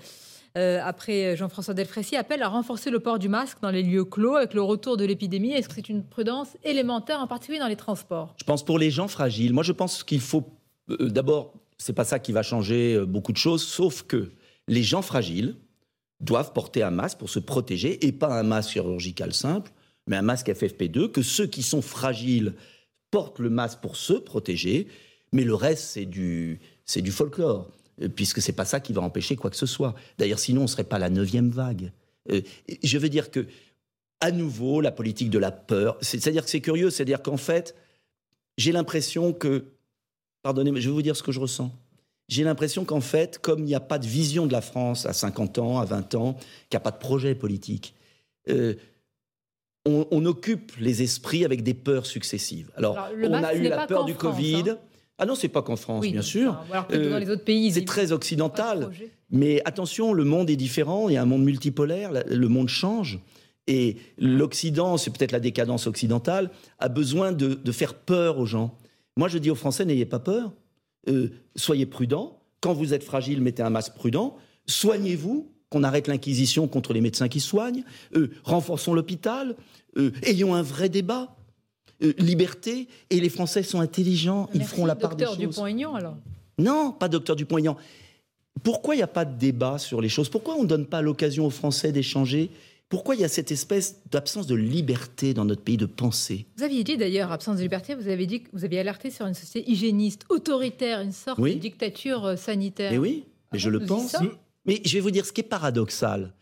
euh, après Jean-François Delfrécy, appelle à renforcer le port du masque dans les lieux clos avec le retour de l'épidémie. Est-ce que c'est une prudence élémentaire, en particulier dans les transports? Je pense pour les gens fragiles. Moi, je pense qu'il faut euh, d'abord, c'est pas ça qui va changer euh, beaucoup de choses, sauf que les gens fragiles doivent porter un masque pour se protéger et pas un masque chirurgical simple, mais un masque FFP2. Que ceux qui sont fragiles portent le masque pour se protéger. Mais le reste, c'est du, folklore, euh, puisque c'est pas ça qui va empêcher quoi que ce soit. D'ailleurs, sinon, on ne serait pas la neuvième vague. Euh, je veux dire que, à nouveau, la politique de la peur, c'est-à-dire que c'est curieux, c'est-à-dire qu'en fait, j'ai l'impression que, pardonnez-moi, je vais vous dire ce que je ressens. J'ai l'impression qu'en fait, comme il n'y a pas de vision de la France à 50 ans, à 20 ans, qu'il n'y a pas de projet politique, euh, on, occupe les esprits avec des peurs successives. Alors, on a eu la peur du Covid. Hein. Ah non, c'est pas qu'en France, bien sûr. Alors que dans les autres pays, c'est très occidental. Mais attention, le monde est différent. Il y a un monde multipolaire. Le monde change. Et l'Occident, c'est peut-être la décadence occidentale, a besoin de, faire peur aux gens. Moi, je dis aux Français, n'ayez pas peur. Euh, soyez prudents. Quand vous êtes fragile, mettez un masque prudent. Soignez-vous qu'on arrête l'inquisition contre les médecins qui soignent, euh, renforçons l'hôpital, euh, ayons un vrai débat. Euh, liberté, et les Français sont intelligents, ils feront la part des choses. Docteur Dupont-Aignan, alors Non, pas docteur Dupont-Aignan. Pourquoi il n'y a pas de débat sur les choses? Pourquoi on ne donne pas l'occasion aux Français d'échanger? Pourquoi il y a cette espèce d'absence de liberté dans notre pays de penser Vous aviez dit d'ailleurs, absence de liberté, vous avez dit que vous aviez alerté sur une société hygiéniste, autoritaire, une sorte de dictature sanitaire. Mais oui, mais je le pense. Mais je vais vous dire ce qui est paradoxal.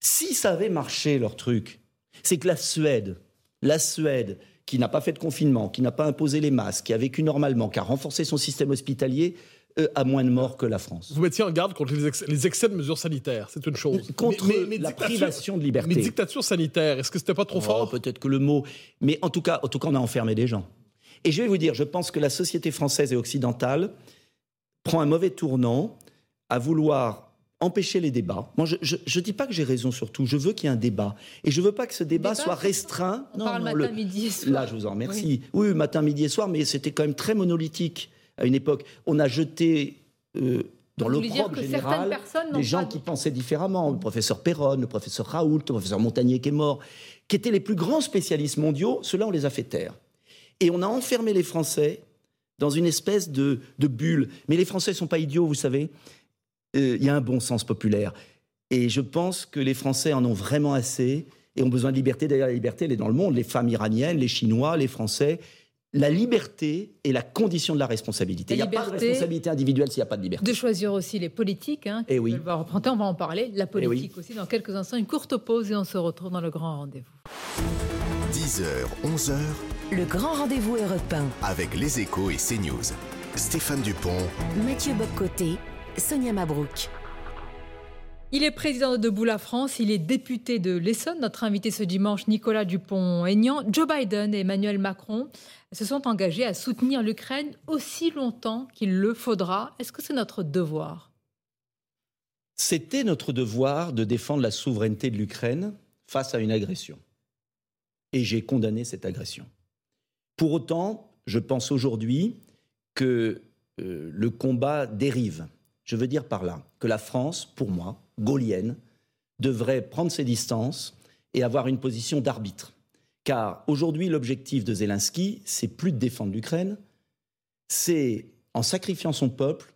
Si ça avait marché leur truc, c'est que la Suède, la Suède, qui n'a pas fait de confinement, qui n'a pas imposé les masques, qui a vécu normalement, qui a renforcé son système hospitalier, euh, a moins de morts que la France. Vous mettiez en garde contre les, excès, de mesures sanitaires, c'est une chose. Contre la privation de liberté. Mais dictature sanitaire, est-ce que c'était pas trop oh, fort? Peut-être que le mot. Mais en tout, cas, en tout cas, on a enfermé des gens. Et je vais vous dire, je pense que la société française et occidentale prend un mauvais tournant à vouloir empêcher les débats. Moi, je ne dis pas que j'ai raison sur tout. Je veux qu'il y ait un débat. Et je veux pas que ce débat, soit restreint. On parle matin, midi et soir. Là, je vous en remercie. Oui. matin, midi et soir, mais c'était quand même très monolithique à une époque. On a jeté euh, dans l'opprobre général des gens qui pensaient différemment. Le professeur Perron, le professeur Raoult, le professeur Montagnier qui est mort, qui étaient les plus grands spécialistes mondiaux. Ceux-là, on les a fait taire. Et on a enfermé les Français dans une espèce de, de bulle. Mais les Français ne sont pas idiots, vous savez. Euh, il y a un bon sens populaire. Et je pense que les Français en ont vraiment assez et ont besoin de liberté. D'ailleurs, la liberté, elle est dans le monde. Les femmes iraniennes, les Chinois, les Français. La liberté est la condition de la responsabilité. il n'y a pas de responsabilité individuelle s'il n'y a pas de liberté. De choisir aussi les politiques. Hein, et eh oui. on va en parler. La eh politique aussi dans quelques instants. Une courte pause et on se retrouve dans le grand rendez-vous. 10h, 11h. Le grand rendez-vous européen. Avec les échos et CNews. Stéphane Dupont. Mathieu Boccoté Sonia Mabrouk. Il est président de Debout la France, il est député de l'Essonne. Notre invité ce dimanche, Nicolas Dupont-Aignan. Joe Biden et Emmanuel Macron se sont engagés à soutenir l'Ukraine aussi longtemps qu'il le faudra. Est-ce que c'est notre devoir? C'était notre devoir de défendre la souveraineté de l'Ukraine face à une agression. Et j'ai condamné cette agression. Pour autant, je pense aujourd'hui que euh, le combat dérive je veux dire par là que la France, pour moi, gaulienne, devrait prendre ses distances et avoir une position d'arbitre. Car aujourd'hui, l'objectif de Zelensky, c'est plus de défendre l'Ukraine, c'est, en sacrifiant son peuple,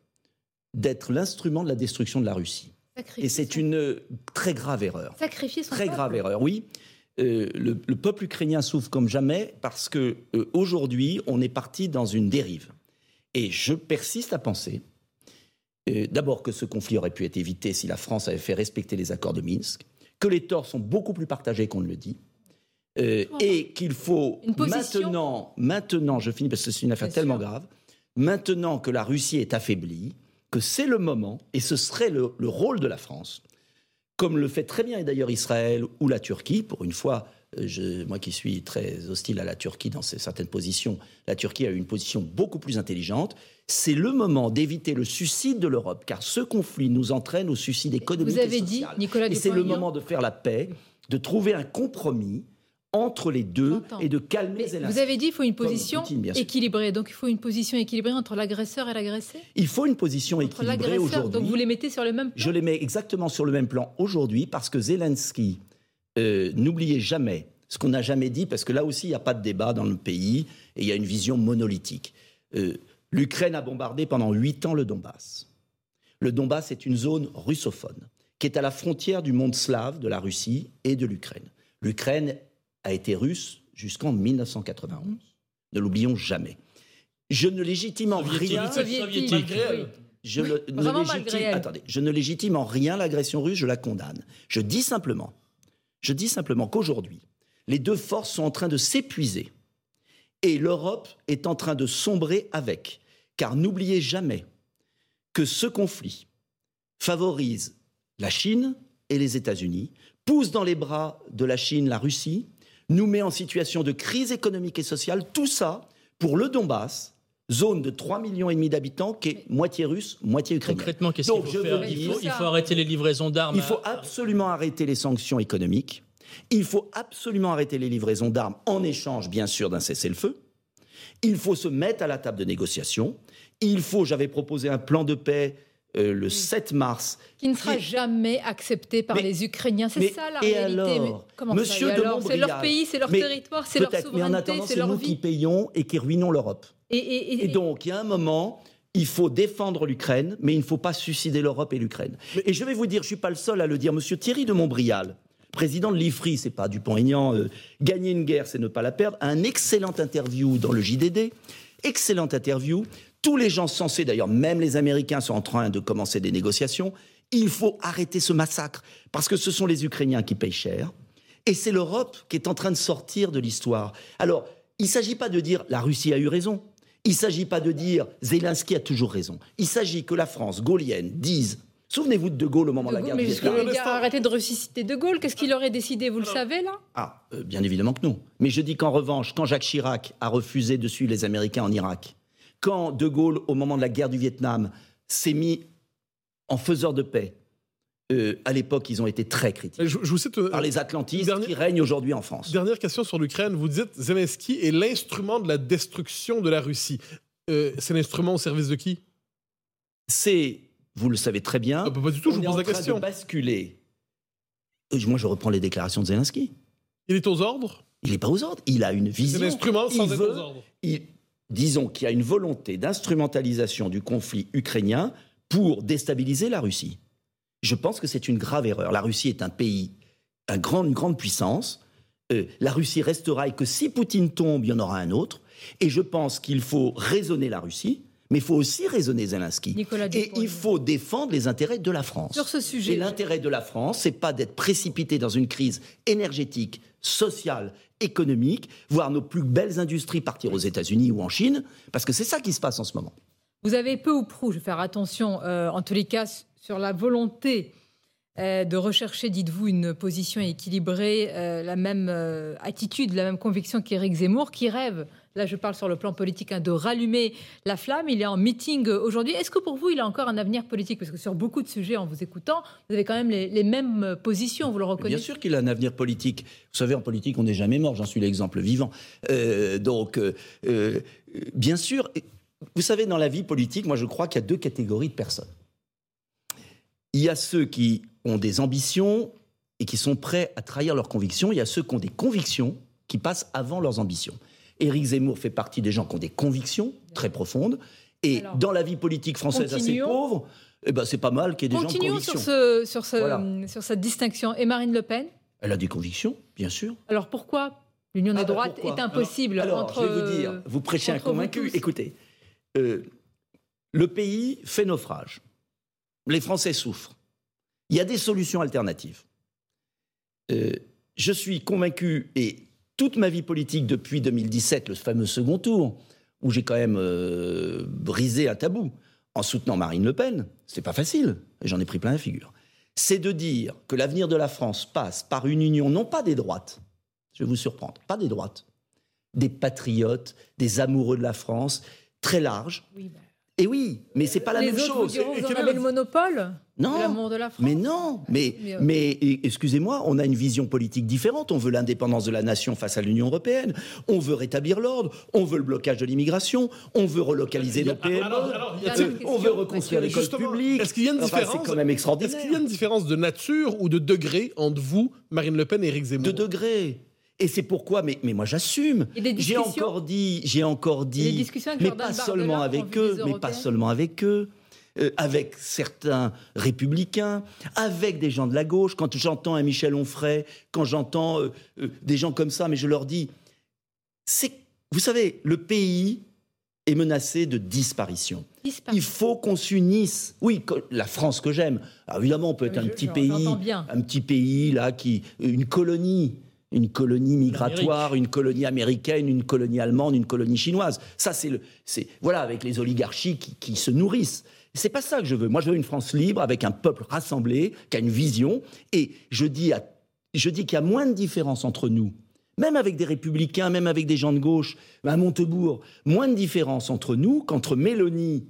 d'être l'instrument de la destruction de la Russie. et c'est une très grave erreur. Sacrifier son très grave erreur, oui. Euh, le, peuple ukrainien souffre comme jamais parce que euh, aujourd'hui, on est parti dans une dérive. Et je persiste à penser d'abord que ce conflit aurait pu être évité si la France avait fait respecter les accords de Minsk, que les torts sont beaucoup plus partagés qu'on ne le dit, euh, et qu'il faut maintenant, maintenant, je finis parce que c'est une affaire tellement grave, maintenant que la Russie est affaiblie, que c'est le moment, et ce serait le, rôle de la France, comme le fait très bien d'ailleurs Israël ou la Turquie, pour une fois, moi qui suis très hostile à la Turquie dans certaines positions, la Turquie a eu une position beaucoup plus intelligente. C'est le moment d'éviter le suicide de l'Europe, car ce conflit nous entraîne au suicide économique Vous avez et dit, Nicolas Et c'est le moment de faire la paix, de trouver un compromis entre les deux et de calmer les Vous avez dit qu'il faut une position équilibrée. Donc il faut une position équilibrée entre l'agresseur et l'agressé Il faut une position équilibrée aujourd'hui. Donc vous les mettez sur le même plan. Je les mets exactement sur le même plan aujourd'hui parce que Zelensky, euh, n'oubliez jamais ce qu'on n'a jamais dit, parce que là aussi il n'y a pas de débat dans le pays et il y a une vision monolithique. Euh, L'Ukraine a bombardé pendant huit ans le Donbass. Le Donbass est une zone russophone qui est à la frontière du monde slave, de la Russie et de l'Ukraine. L'Ukraine a été russe jusqu'en 1991. Ne l'oublions jamais. Je ne légitime en rien. Soviétique, malgré elle. oui. Je ne, ne Vraiment légitime, malgré elle. attendez, je ne légitime en rien l'agression russe, je la condamne. Je dis simplement, je dis simplement qu'aujourd'hui, les deux forces sont en train de s'épuiser et l'Europe est en train de sombrer avec. Car n'oubliez jamais que ce conflit favorise la Chine et les États-Unis, pousse dans les bras de la Chine la Russie, nous met en situation de crise économique et sociale, tout ça pour le Donbass, zone de 3 millions et demi d'habitants qui est moitié russe, moitié ukrainien. Concrètement, qu'est-ce qu'il faut faire il faut, il faut arrêter les livraisons d'armes. Il à- faut absolument arrêter les sanctions économiques. Il faut absolument arrêter les livraisons d'armes en échange, bien sûr, d'un cessez-le-feu. Il faut se mettre à la table de négociation. Il faut, j'avais proposé un plan de paix euh, le 7 mars. Qui ne sera Qui- jamais accepté par Mais- les Ukrainiens. C'est ça la et réalité. alors Mais Monsieur ça, et de alors C'est leur pays, c'est leur Mais territoire, c'est leur Peut-être, mais en souveraineté, attendant, c'est c'est leur nous qui vie. payons et qui ruinons l'Europe. Et, et- et- Et donc, il y a un moment, il faut défendre l'Ukraine, mais il ne faut pas suicider l'Europe et l'Ukraine. Et je vais vous dire, je ne suis pas le seul à le dire, Monsieur Thierry de Montbrial, président de l'IFRI, c'est pas Dupont-Aignan, euh, gagner une guerre, c'est ne pas la perdre, a un excellent interview dans le JDD, excellente interview. Tous les gens censés, d'ailleurs, même les Américains sont en train de commencer des négociations. Il faut arrêter ce massacre, parce que ce sont les Ukrainiens qui payent cher. Et c'est l'Europe qui est en train de sortir de l'histoire. Alors, il ne s'agit pas de dire la Russie a eu raison. Il ne s'agit pas de dire Zelensky a toujours raison. Il s'agit que la France gaulienne dise. Souvenez-vous de De Gaulle au moment de, De la guerre mais Vietnam. vais arrêter de ressusciter De Gaulle? Qu'est-ce qu'il aurait décidé? Vous le savez, là? Ah, euh, bien évidemment que non. Mais je dis qu'en revanche, quand Jacques Chirac a refusé de suivre les Américains en Irak, quand De Gaulle, au moment de la guerre du Vietnam, s'est mis en faiseur de paix, euh, à l'époque, ils ont été très critiqués Je, je vous cite euh, par les Atlantistes qui règnent aujourd'hui en France. Dernière question sur l'Ukraine. Vous dites Zelensky est l'instrument de la destruction de la Russie. Euh, c'est l'instrument au service de qui? C'est, vous le savez très bien, Ah, bah, Pas du tout, je on vous est en pose la train question. de basculer. Moi, je reprends les déclarations de Zelensky. Il est aux ordres? Il n'est pas aux ordres. Il a une C'est vision. l'instrument sans il être veut- aux ordres. il- disons qu'il y a une volonté d'instrumentalisation du conflit ukrainien pour déstabiliser la Russie. Je pense que c'est une grave erreur. La Russie est un pays, un grand- une grande puissance. Euh, la Russie restera et que si Poutine tombe, il y en aura un autre. Et je pense qu'il faut raisonner la Russie, mais il faut aussi raisonner Zelensky. Nicolas et il faut défendre les intérêts de la France. Sur ce Et sujet, l'intérêt de la France, c'est pas d'être précipité dans une crise énergétique, sociale, économique, voir nos plus belles industries partir aux États-Unis ou en Chine, parce que c'est ça qui se passe en ce moment. vous avez peu ou prou, je vais faire attention, euh, en tous les cas, sur la volonté euh, de rechercher, dites-vous, une position équilibrée, euh, la même euh, attitude, la même conviction qu'Éric Zemmour, qui rêve, là je parle sur le plan politique, hein, de rallumer la flamme. Il est en meeting aujourd'hui. Est-ce que pour vous, il a encore un avenir politique? Parce que sur beaucoup de sujets, en vous écoutant, vous avez quand même les, les mêmes positions, vous le Bien reconnaissez sûr qu'il a un avenir politique. Vous savez, en politique, on n'est jamais mort, j'en suis l'exemple vivant. Donc, bien sûr, vous savez, dans la vie politique, moi je crois qu'il y a deux catégories de personnes. Il y a ceux qui ont des ambitions et qui sont prêts à trahir leurs convictions. Il y a ceux qui ont des convictions qui passent avant leurs ambitions. Éric Zemmour fait partie des gens qui ont des convictions très profondes. Et Alors, dans la vie politique française assez continuons. pauvre, eh ben, c'est pas mal qu'il y ait des gens de Continuons conviction. sur, ce, sur, ce, Voilà. sur cette distinction. Et Marine Le Pen? Elle a des convictions, bien sûr. Alors pourquoi? L'union Ah des bah droites pourquoi est? impossible Alors, entre. je vais vous dire, vous prêchez un convaincu. Écoutez, euh, le pays fait naufrage. Les Français souffrent. Il y a des solutions alternatives. Euh, je suis convaincu, et toute ma vie politique depuis 2017, le fameux second tour, où j'ai quand même euh, brisé un tabou en soutenant Marine Le Pen, c'est pas facile, j'en ai pris plein la figure, c'est de dire que l'avenir de la France passe par une union, non pas des droites, je vais vous surprendre, pas des droites, des patriotes, des amoureux de la France, très large. Oui, bah, Et oui, mais c'est pas la les même autres vous chose. diront, vous en avez le monopole Non. de l'amour de la France. Mais non, mais, Mais, euh, mais excusez-moi, on a une vision politique différente. On veut l'indépendance de la nation face à l'Union européenne. On veut rétablir l'ordre. On veut le blocage de l'immigration. On veut relocaliser nos PME. Euh, on veut reconstruire l'école publique. est-ce qu'il y a une Enfin, différence C'est quand même extraordinaire. Est-ce qu'il y a une différence de nature ou de degré entre vous, Marine Le Pen et Éric Zemmour? De degrés. Et c'est pourquoi, mais, mais moi j'assume. J'ai encore dit, j'ai encore dit, mais pas seulement en avec eux, mais pas seulement avec eux, euh, avec certains républicains, avec des gens de la gauche. Quand j'entends un Michel Onfray, quand j'entends euh, euh, des gens comme ça, mais je leur dis, c'est, vous savez, le pays est menacée de disparition. Disparition. Il faut qu'on s'unisse. Oui, la France que j'aime. Évidemment, on peut être un petit pays, bien. un petit pays là qui, une colonie, une colonie migratoire, une colonie américaine, une colonie allemande, une colonie chinoise. Ça, c'est le, c'est voilà, avec les oligarchies qui, qui se nourrissent. C'est pas ça que je veux. Moi, je veux une France libre avec un peuple rassemblé, qui a une vision. Et je dis, à- je dis qu'il y a moins de différence entre nous. Même avec des républicains, même avec des gens de gauche, à Montebourg, moins de différence entre nous qu'entre Mélanie,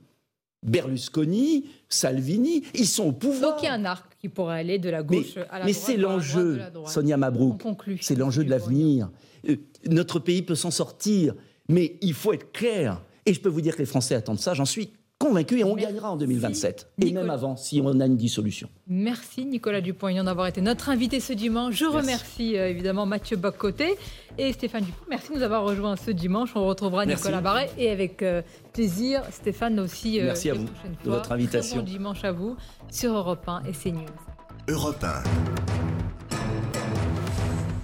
Berlusconi, Salvini. Ils sont au pouvoir. Donc il y a un arc qui pourrait aller de la Mais, gauche à la mais droite. c'est vers la droite, l'enjeu, de la droite. Sonia On Mabrouk. C'est l'enjeu de l'avenir. Euh, notre pays peut s'en sortir, mais il faut être clair. Et je peux vous dire que les Français attendent ça, j'en suis convaincu, et on Merci, gagnera en 2027. Et Nicolas. même avant, si on a une dissolution. Merci Nicolas Dupont-Aignan d'avoir été notre invité ce dimanche. Je remercie euh, évidemment Mathieu Boccoté et Stéphane Dupont. Merci de nous avoir rejoints ce dimanche. On retrouvera Merci. Nicolas Barret et avec euh, plaisir Stéphane aussi. euh, Merci à vous de fois. votre invitation. Très bon dimanche à vous sur Europe 1 et CNews. Europe 1.